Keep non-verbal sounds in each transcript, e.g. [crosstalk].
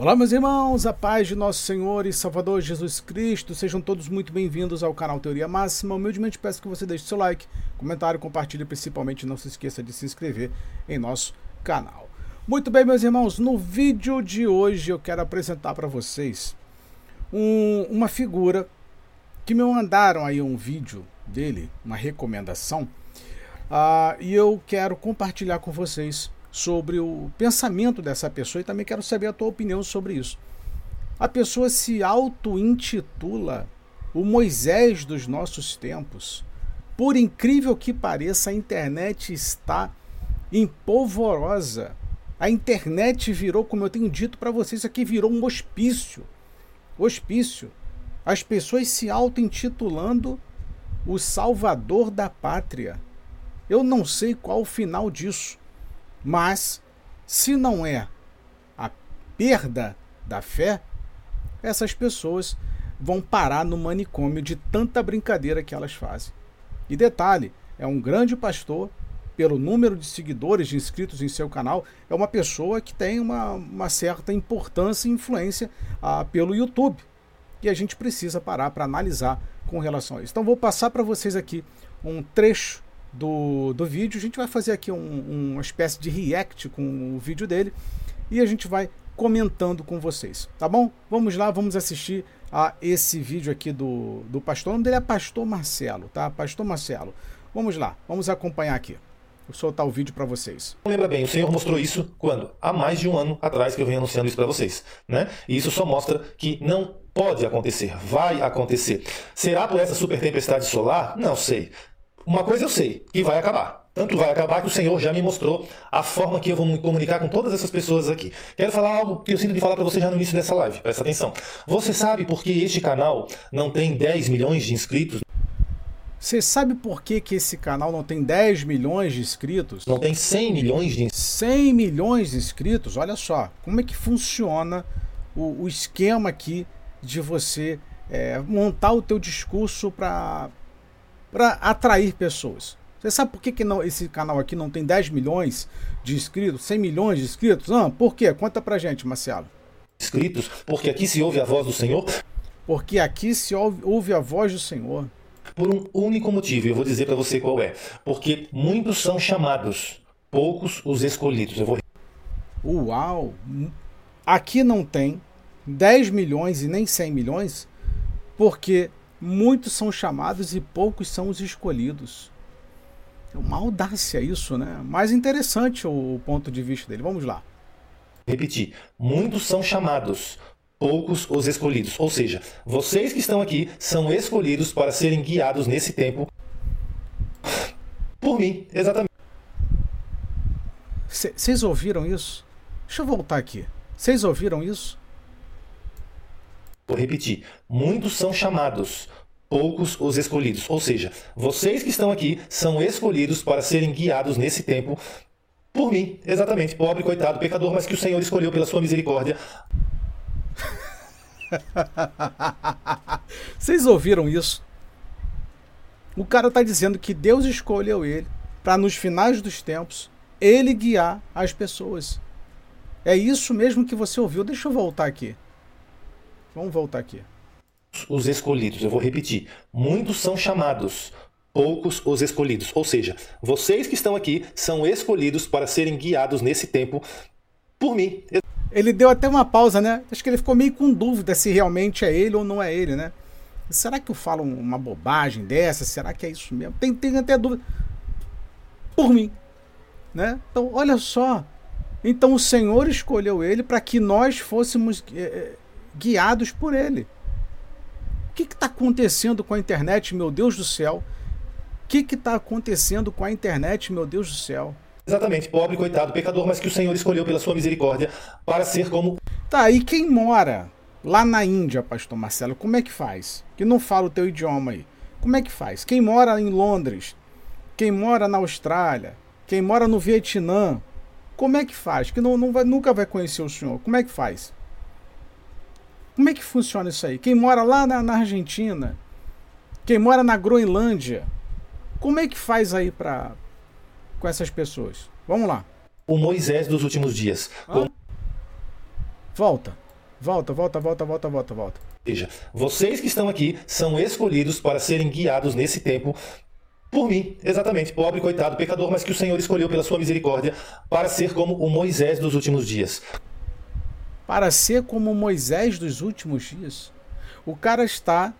Olá, meus irmãos, a paz de nosso Senhor e Salvador Jesus Cristo. Sejam todos muito bem-vindos ao canal Teoria Máxima. Humildemente peço que você deixe seu like, comentário, compartilhe e principalmente não se esqueça de se inscrever em nosso canal. Muito bem, meus irmãos, no vídeo de hoje eu quero apresentar para vocês um, uma figura que me mandaram aí um vídeo dele, uma recomendação, uh, e eu quero compartilhar com vocês sobre o pensamento dessa pessoa e também quero saber a tua opinião sobre isso. A pessoa se auto-intitula o Moisés dos nossos tempos. Por incrível que pareça, a internet está empolvorosa. A internet virou, como eu tenho dito para vocês aqui, virou um hospício. Hospício. As pessoas se auto-intitulando o salvador da pátria. Eu não sei qual o final disso. Mas, se não é a perda da fé, essas pessoas vão parar no manicômio de tanta brincadeira que elas fazem. E detalhe, é um grande pastor, pelo número de seguidores, de inscritos em seu canal, é uma pessoa que tem uma, uma certa importância e influência ah, pelo YouTube. E a gente precisa parar para analisar com relação a isso. Então vou passar para vocês aqui um trecho do, do vídeo. A gente vai fazer aqui um, uma espécie de react com o vídeo dele e a gente vai comentando com vocês, tá bom? Vamos lá, vamos assistir a esse vídeo aqui do, do pastor. O nome dele é Pastor Marcelo, tá? Pastor Marcelo. Vamos lá, vamos acompanhar aqui. Vou soltar o vídeo para vocês. Lembra bem, o Senhor mostrou isso quando? Há mais de um ano atrás que eu venho anunciando isso para vocês, né? E isso só mostra que não pode acontecer, vai acontecer. Será por essa super tempestade solar? Não sei. Uma coisa eu sei, que vai acabar. Tanto vai acabar que o Senhor já me mostrou a forma que eu vou me comunicar com todas essas pessoas aqui. Quero falar algo que eu sinto de falar para você já no início dessa live. Presta atenção. Você sabe por que este canal não tem 10 milhões de inscritos? Você sabe por que, que esse canal não tem 10 milhões de inscritos? Não tem 100 milhões de 100 milhões de inscritos? Olha só, como é que funciona o, o esquema aqui de você é, montar o teu discurso para para atrair pessoas. Você sabe por que, que não, esse canal aqui não tem 10 milhões de inscritos, 100 milhões de inscritos? Ah, por quê? Conta pra gente, Marcelo. Inscritos, porque aqui se ouve a voz do Senhor? Porque aqui se ouve, ouve a voz do Senhor. Por um único motivo, eu vou dizer para você qual é. Porque muitos são chamados, poucos os escolhidos. Eu vou... Uau! Aqui não tem 10 milhões e nem 100 milhões, porque Muitos são chamados e poucos são os escolhidos. É uma audácia isso, né? Mais interessante o ponto de vista dele. Vamos lá. Repetir. Muitos são chamados, poucos os escolhidos. Ou seja, vocês que estão aqui são escolhidos para serem guiados nesse tempo por mim, exatamente. Vocês ouviram isso? Deixa eu voltar aqui. Vocês ouviram isso? Vou repetir: muitos são chamados, poucos os escolhidos. Ou seja, vocês que estão aqui são escolhidos para serem guiados nesse tempo por mim, exatamente, pobre, coitado, pecador, mas que o Senhor escolheu pela sua misericórdia. [laughs] Vocês ouviram isso? O cara está dizendo que Deus escolheu ele para nos finais dos tempos ele guiar as pessoas. É isso mesmo que você ouviu. Deixa eu voltar aqui. Vamos voltar aqui. Os escolhidos, eu vou repetir. Muitos são chamados, poucos os escolhidos. Ou seja, vocês que estão aqui são escolhidos para serem guiados nesse tempo por mim. Ele deu até uma pausa, né? Acho que ele ficou meio com dúvida se realmente é ele ou não é ele, né? Será que eu falo uma bobagem dessa? Será que é isso mesmo? Tem, tem até dúvida. Por mim. Né? Então, olha só. Então o Senhor escolheu ele para que nós fôssemos é, guiados por ele. O que está acontecendo com a internet, meu Deus do céu? O que está acontecendo com a internet, meu Deus do céu? Exatamente, pobre, coitado, pecador, mas que o Senhor escolheu pela sua misericórdia para ser como. Tá, e quem mora lá na Índia, pastor Marcelo, como é que faz? Que não fala o teu idioma aí. Como é que faz? Quem mora em Londres, quem mora na Austrália, quem mora no Vietnã, como é que faz? Que não, não vai, nunca vai conhecer o senhor. Como é que faz? Como é que funciona isso aí? Quem mora lá na, na Argentina, quem mora na Groenlândia, como é que faz aí para com essas pessoas? Vamos lá. O Moisés dos últimos dias. Ah? Volta. Volta, volta, volta, volta, volta, volta. Veja, vocês que estão aqui são escolhidos para serem guiados nesse tempo por mim, exatamente, pobre, coitado, pecador, mas que o Senhor escolheu pela sua misericórdia para ser como o Moisés dos últimos dias. Para ser como Moisés dos últimos dias. O cara está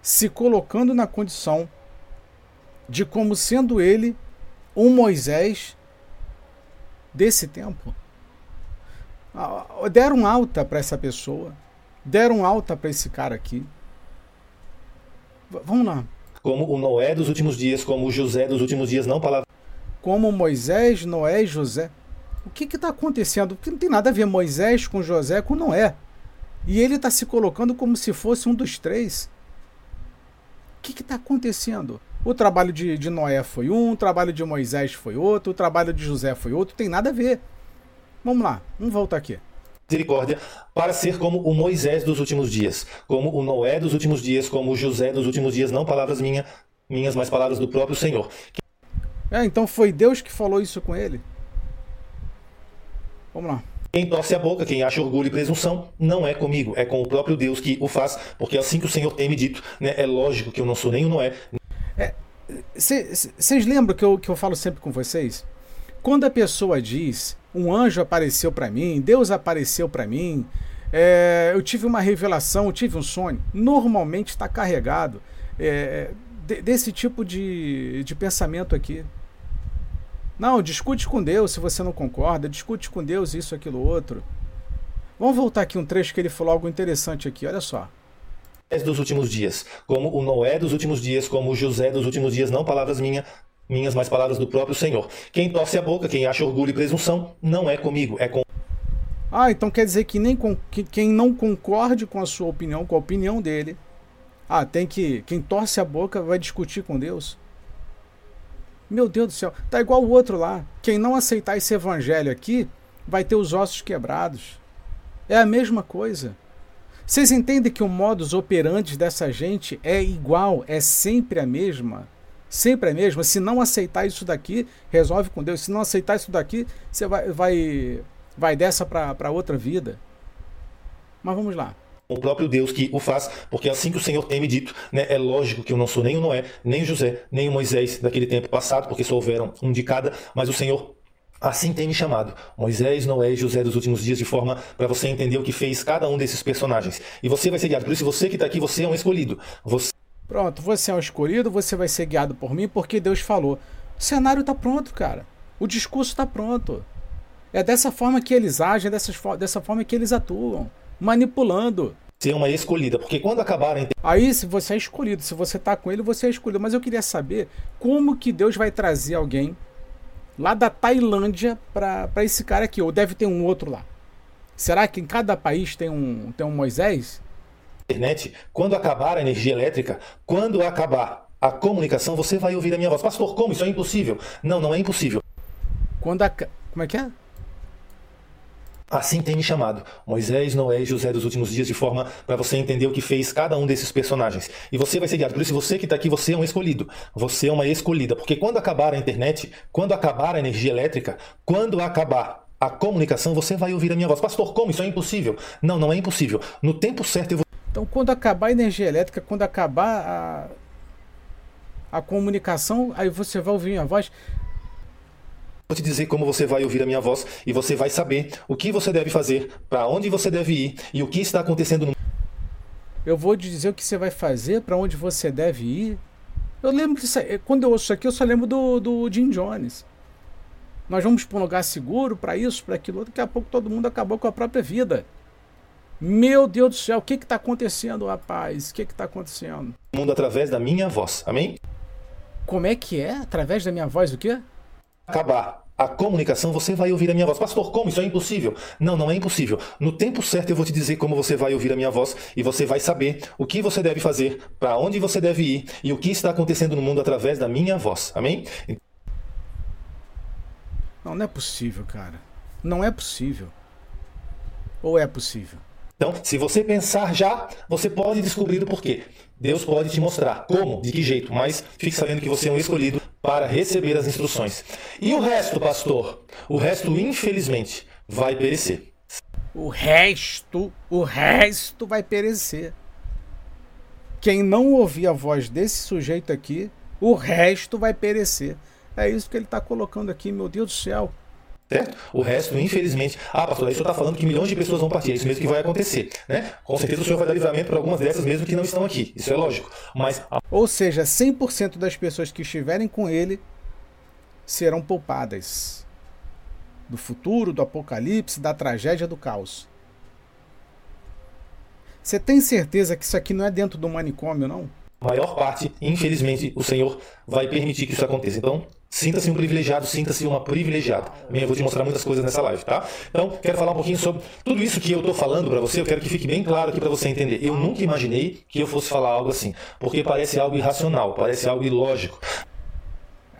se colocando na condição de como sendo ele um Moisés desse tempo. Ah, deram alta para essa pessoa, deram alta para esse cara aqui. V vamos lá. Como o Noé dos últimos dias, como o José dos últimos dias, não palavra. Como Moisés, Noé e José. O que está acontecendo? Porque não tem nada a ver Moisés com José com Noé. E ele está se colocando como se fosse um dos três. O que está acontecendo? O trabalho de, de Noé foi um, o trabalho de Moisés foi outro, o trabalho de José foi outro, tem nada a ver. Vamos lá, vamos voltar aqui. Misericórdia para ser como o Moisés dos últimos dias, como o Noé dos últimos dias, como o José dos últimos dias, não palavras minha, minhas, mas palavras do próprio Senhor. É, então foi Deus que falou isso com ele. Vamos lá. Quem torce a boca, quem acha orgulho e presunção, não é comigo, é com o próprio Deus que o faz, porque assim que o Senhor tem me dito, né, é lógico que eu não sou nem o Noé. Vocês é, lembram que eu, que eu falo sempre com vocês? Quando a pessoa diz, um anjo apareceu para mim, Deus apareceu para mim, é, eu tive uma revelação, eu tive um sonho, normalmente está carregado é, de, desse tipo de, de pensamento aqui. Não, discute com Deus se você não concorda, discute com Deus isso, aquilo, outro. Vamos voltar aqui um trecho que ele falou algo interessante aqui, olha só. Dos últimos dias, como o Noé dos últimos dias, como o José dos últimos dias, não palavras minhas, minhas, mas palavras do próprio Senhor. Quem torce a boca, quem acha orgulho e presunção, não é comigo, é com. Ah, então quer dizer que nem com, que, quem não concorde com a sua opinião, com a opinião dele, ah, tem que. Quem torce a boca vai discutir com Deus. Meu Deus do céu, tá igual o outro lá. Quem não aceitar esse evangelho aqui vai ter os ossos quebrados. É a mesma coisa. Vocês entendem que o modus operandi dessa gente é igual, é sempre a mesma? Sempre a mesma. Se não aceitar isso daqui, resolve com Deus. Se não aceitar isso daqui, você vai, vai, vai dessa para outra vida. Mas vamos lá o próprio Deus que o faz, porque assim que o Senhor tem me dito, né, é lógico que eu não sou nem o Noé, nem o José, nem o Moisés daquele tempo passado, porque só houveram um de cada, mas o Senhor assim tem me chamado. Moisés, Noé e José dos últimos dias, de forma para você entender o que fez cada um desses personagens. E você vai ser guiado. Por isso, você que está aqui, você é um escolhido. Você... Pronto, você é um escolhido, você vai ser guiado por mim, porque Deus falou. O cenário está pronto, cara. O discurso está pronto. É dessa forma que eles agem, dessa, dessa forma que eles atuam, manipulando ser uma escolhida, porque quando acabarem. Aí, se você é escolhido, se você tá com ele, você é escolhido. Mas eu queria saber como que Deus vai trazer alguém lá da Tailândia para esse cara aqui, ou deve ter um outro lá. Será que em cada país tem um, tem um Moisés? Internet, quando acabar a energia elétrica, quando acabar a comunicação, você vai ouvir a minha voz. Pastor, como? Isso é impossível. Não, não é impossível. Quando a. Como é que é? Assim tem me chamado, Moisés, Noé e José dos últimos dias, de forma para você entender o que fez cada um desses personagens. E você vai ser guiado. Por isso, você que está aqui, você é um escolhido. Você é uma escolhida. Porque quando acabar a internet, quando acabar a energia elétrica, quando acabar a comunicação, você vai ouvir a minha voz. Pastor, como? Isso é impossível. Não, não é impossível. No tempo certo eu vou. Então, quando acabar a energia elétrica, quando acabar a, a comunicação, aí você vai ouvir minha voz. Vou te dizer como você vai ouvir a minha voz e você vai saber o que você deve fazer, para onde você deve ir e o que está acontecendo no Eu vou te dizer o que você vai fazer, para onde você deve ir. Eu lembro disso, quando eu ouço isso aqui, eu só lembro do, do Jim Jones. Nós vamos para um lugar seguro, para isso, para aquilo. Daqui a pouco todo mundo acabou com a própria vida. Meu Deus do céu, o que está acontecendo, rapaz? O que está acontecendo? O mundo através da minha voz, amém? Como é que é? Através da minha voz o quê? Acabar a comunicação, você vai ouvir a minha voz. Pastor, como? Isso é impossível. Não, não é impossível. No tempo certo eu vou te dizer como você vai ouvir a minha voz e você vai saber o que você deve fazer, para onde você deve ir e o que está acontecendo no mundo através da minha voz. Amém? Não, não é possível, cara. Não é possível. Ou é possível? Então, se você pensar já, você pode descobrir o porquê. Deus pode te mostrar como, de que jeito, mas fique sabendo que você é um escolhido para receber as instruções. E o resto, pastor? O resto, infelizmente, vai perecer. O resto, o resto vai perecer. Quem não ouvir a voz desse sujeito aqui, o resto vai perecer. É isso que ele está colocando aqui, meu Deus do céu. Certo? O resto, infelizmente. Ah, pastor, aí o senhor está falando que milhões de pessoas vão partir. É isso mesmo que vai acontecer. Né? Com certeza o senhor vai dar livramento para algumas dessas mesmo que não estão aqui. Isso é lógico. Mas. Ou seja, 100% das pessoas que estiverem com ele serão poupadas do futuro, do apocalipse, da tragédia, do caos. Você tem certeza que isso aqui não é dentro do manicômio, não? maior parte, infelizmente, o Senhor vai permitir que isso aconteça. Então, sinta-se um privilegiado, sinta-se uma privilegiada. Bem, eu vou te mostrar muitas coisas nessa live, tá? Então, quero falar um pouquinho sobre tudo isso que eu estou falando para você. Eu quero que fique bem claro aqui para você entender. Eu nunca imaginei que eu fosse falar algo assim, porque parece algo irracional, parece algo ilógico.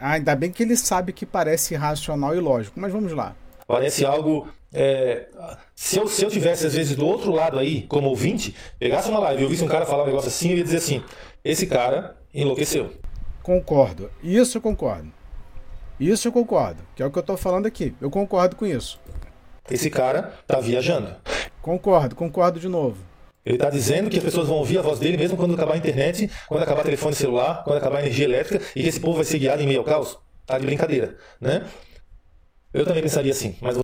Ah, ainda bem que ele sabe que parece irracional e lógico, mas vamos lá. Parece algo é, se, eu, se eu tivesse, às vezes, do outro lado aí, como ouvinte, pegasse uma live e eu visse um cara falar um negócio assim, eu ia dizer assim: esse cara enlouqueceu. Concordo. Isso eu concordo. Isso eu concordo. Que é o que eu estou falando aqui. Eu concordo com isso. Esse cara tá viajando. Concordo, concordo de novo. Ele está dizendo que as pessoas vão ouvir a voz dele mesmo quando acabar a internet, quando acabar o telefone celular, quando acabar a energia elétrica, e que esse povo vai ser guiado em meio ao caos. Tá de brincadeira, né? Eu também pensaria assim, mas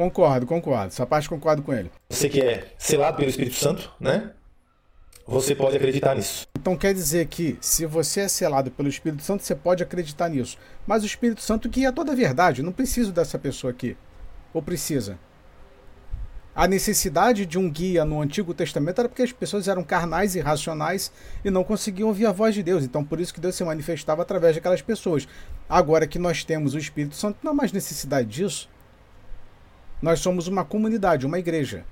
Concordo, concordo. Essa parte concordo com ele. Você que é selado pelo Espírito Santo, né? Você pode acreditar nisso. Então quer dizer que se você é selado pelo Espírito Santo, você pode acreditar nisso. Mas o Espírito Santo guia toda a verdade. não preciso dessa pessoa aqui. Ou precisa? A necessidade de um guia no Antigo Testamento era porque as pessoas eram carnais e racionais e não conseguiam ouvir a voz de Deus. Então, por isso que Deus se manifestava através daquelas pessoas. Agora que nós temos o Espírito Santo, não há mais necessidade disso. Nós somos uma comunidade, uma igreja.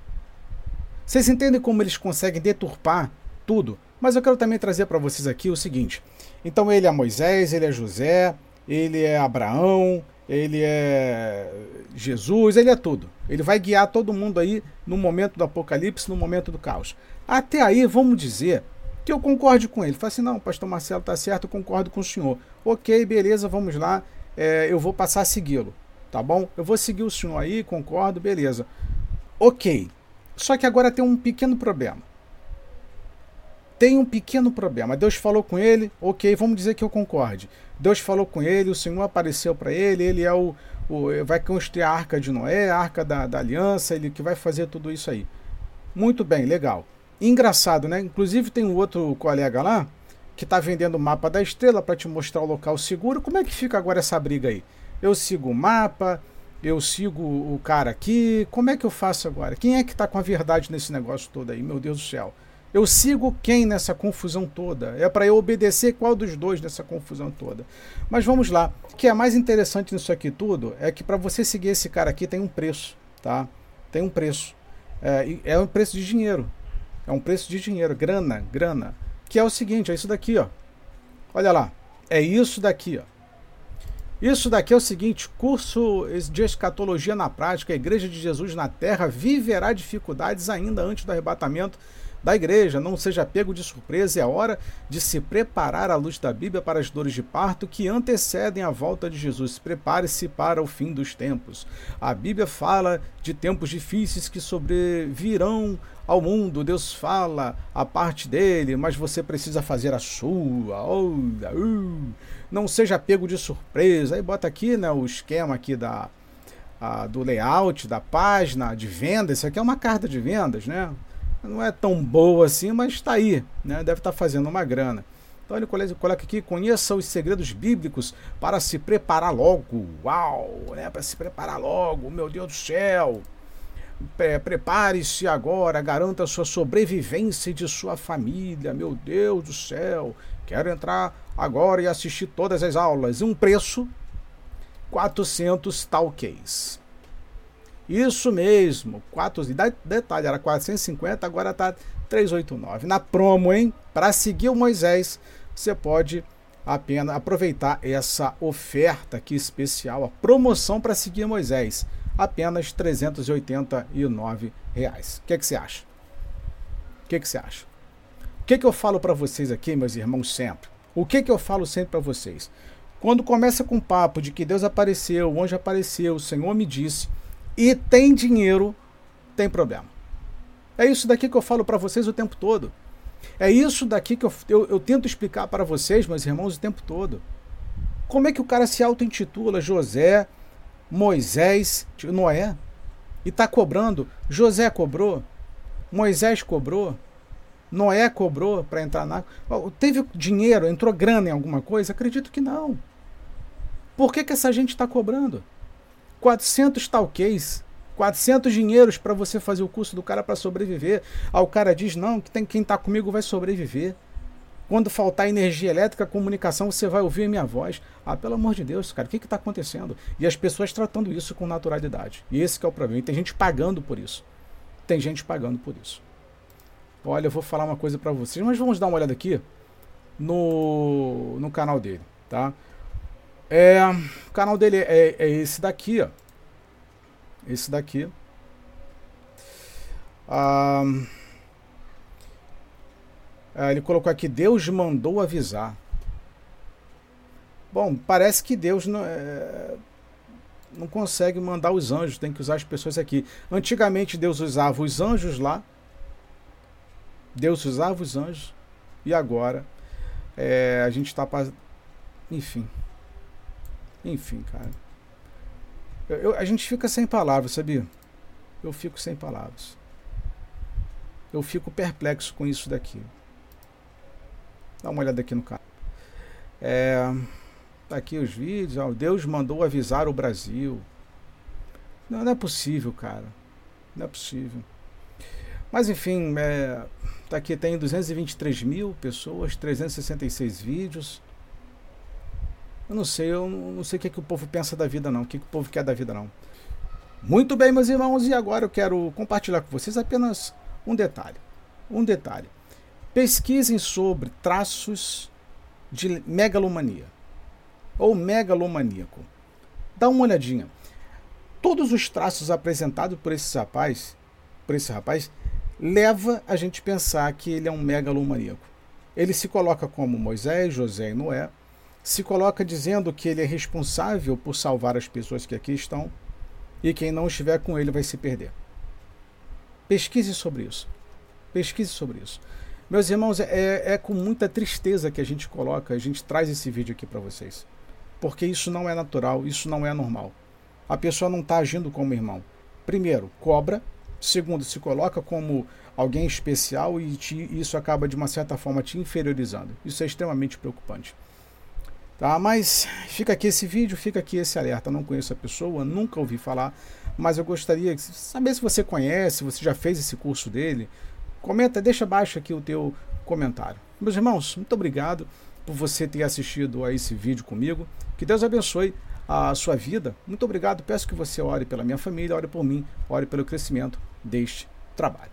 Vocês entendem como eles conseguem deturpar tudo? Mas eu quero também trazer para vocês aqui o seguinte. Então ele é Moisés, ele é José, ele é Abraão, ele é Jesus, ele é tudo. Ele vai guiar todo mundo aí no momento do apocalipse, no momento do caos. Até aí, vamos dizer que eu concorde com ele. Fala assim, não, pastor Marcelo está certo, eu concordo com o senhor. Ok, beleza, vamos lá, é, eu vou passar a segui-lo tá bom? Eu vou seguir o senhor aí, concordo, beleza. Ok. Só que agora tem um pequeno problema. Tem um pequeno problema. Deus falou com ele, ok, vamos dizer que eu concorde. Deus falou com ele, o Senhor apareceu para ele, ele é o, o, vai construir a arca de Noé, a arca da, da aliança, ele que vai fazer tudo isso aí. Muito bem, legal. Engraçado, né? Inclusive tem um outro colega lá que está vendendo o mapa da estrela para te mostrar o local seguro. Como é que fica agora essa briga aí? Eu sigo o mapa, eu sigo o cara aqui. Como é que eu faço agora? Quem é que está com a verdade nesse negócio todo aí? Meu Deus do céu. Eu sigo quem nessa confusão toda? É para eu obedecer qual dos dois nessa confusão toda? Mas vamos lá. O que é mais interessante nisso aqui tudo é que para você seguir esse cara aqui tem um preço, tá? Tem um preço. É, é um preço de dinheiro. É um preço de dinheiro, grana, grana. Que é o seguinte, é isso daqui, ó. Olha lá. É isso daqui, ó. Isso daqui é o seguinte: curso de escatologia na prática, a Igreja de Jesus na Terra viverá dificuldades ainda antes do arrebatamento da igreja. Não seja pego de surpresa, é hora de se preparar à luz da Bíblia para as dores de parto que antecedem a volta de Jesus. Prepare-se para o fim dos tempos. A Bíblia fala de tempos difíceis que sobrevirão ao mundo. Deus fala a parte dele, mas você precisa fazer a sua. Oh, uh não seja pego de surpresa. Aí bota aqui né, o esquema aqui da, do layout da página de vendas. Isso aqui é uma carta de vendas, né? Não é tão boa assim, mas está aí, né? Deve estar tá fazendo uma grana. Então ele coloca aqui, conheça os segredos bíblicos para se preparar logo. Uau, né? Para se preparar logo, meu Deus do céu. Prepare-se agora, garanta a sua sobrevivência e de sua família. Meu Deus do céu, quero entrar agora e assistir todas as aulas. Um preço, 400 talquês. Isso mesmo, 4, detalhe, era 450, agora está 389. Na promo, hein? Para seguir o Moisés, você pode apenas aproveitar essa oferta aqui especial, a promoção para seguir Moisés, apenas 389 reais. O que, você acha? O que, você acha? O que, que eu falo para vocês aqui, meus irmãos, sempre? O que, que eu falo sempre para vocês? Quando começa com papo de que Deus apareceu, o anjo apareceu, o Senhor me disse, e tem dinheiro, tem problema. É isso daqui que eu falo para vocês o tempo todo. É isso daqui que eu, eu, eu tento explicar para vocês, meus irmãos, o tempo todo. Como é que o cara se auto-intitula José, Moisés, Noé? E está cobrando. José cobrou, Moisés cobrou, Noé cobrou para entrar na. Teve dinheiro, entrou grana em alguma coisa? Acredito que não. Por que, que essa gente está cobrando? 400 talquês, 400 dinheiros para você fazer o curso do cara para sobreviver. Aí o cara diz: não, que tem, quem está comigo vai sobreviver. Quando faltar energia elétrica, comunicação, você vai ouvir a minha voz. Ah, pelo amor de Deus, cara, o que está acontecendo? E as pessoas tratando isso com naturalidade. E esse é o problema. E tem gente pagando por isso. Tem gente pagando por isso. Olha, eu vou falar uma coisa para vocês, mas vamos dar uma olhada aqui no, no canal dele, tá? É, o canal dele é, é esse daqui, ó. Esse daqui. Ah, ele colocou aqui: Deus mandou avisar. Bom, parece que Deus não, é, não consegue mandar os anjos, tem que usar as pessoas aqui. Antigamente Deus usava os anjos lá. Deus usava os anjos. E agora é, a gente está. Enfim. Enfim, cara. Eu, eu, a gente fica sem palavras, sabia? Eu fico sem palavras. Eu fico perplexo com isso daqui. Dá uma olhada aqui no canal. É, tá aqui os vídeos. Ó, Deus mandou avisar o Brasil. Não, não, é possível, cara. Não é possível. Mas enfim, é, tá aqui tem 223 mil pessoas, 366 vídeos. Eu não sei, eu não sei o que, é que o povo pensa da vida, não. O que, que o povo quer da vida, não. Muito bem, meus irmãos, e agora eu quero compartilhar com vocês apenas um detalhe. Um detalhe. Pesquisem sobre traços de megalomania ou megalomaníaco. Dá uma olhadinha. Todos os traços apresentados por esse rapaz, por esse rapaz, leva a gente pensar que ele é um megalomaníaco. Ele se coloca como Moisés, José e Noé, se coloca dizendo que ele é responsável por salvar as pessoas que aqui estão e quem não estiver com ele vai se perder. Pesquise sobre isso. Pesquise sobre isso. Meus irmãos, é, é com muita tristeza que a gente coloca, a gente traz esse vídeo aqui para vocês. Porque isso não é natural, isso não é normal. A pessoa não está agindo como irmão. Primeiro, cobra. Segundo, se coloca como alguém especial e te, isso acaba de uma certa forma te inferiorizando. Isso é extremamente preocupante. Tá? Mas fica aqui esse vídeo, fica aqui esse alerta. Não conheço a pessoa, nunca ouvi falar, mas eu gostaria de saber se você conhece, você já fez esse curso dele. Comenta, deixa abaixo aqui o teu comentário. Meus irmãos, muito obrigado por você ter assistido a esse vídeo comigo. Que Deus abençoe a sua vida. Muito obrigado. Peço que você ore pela minha família, ore por mim, ore pelo crescimento deste trabalho.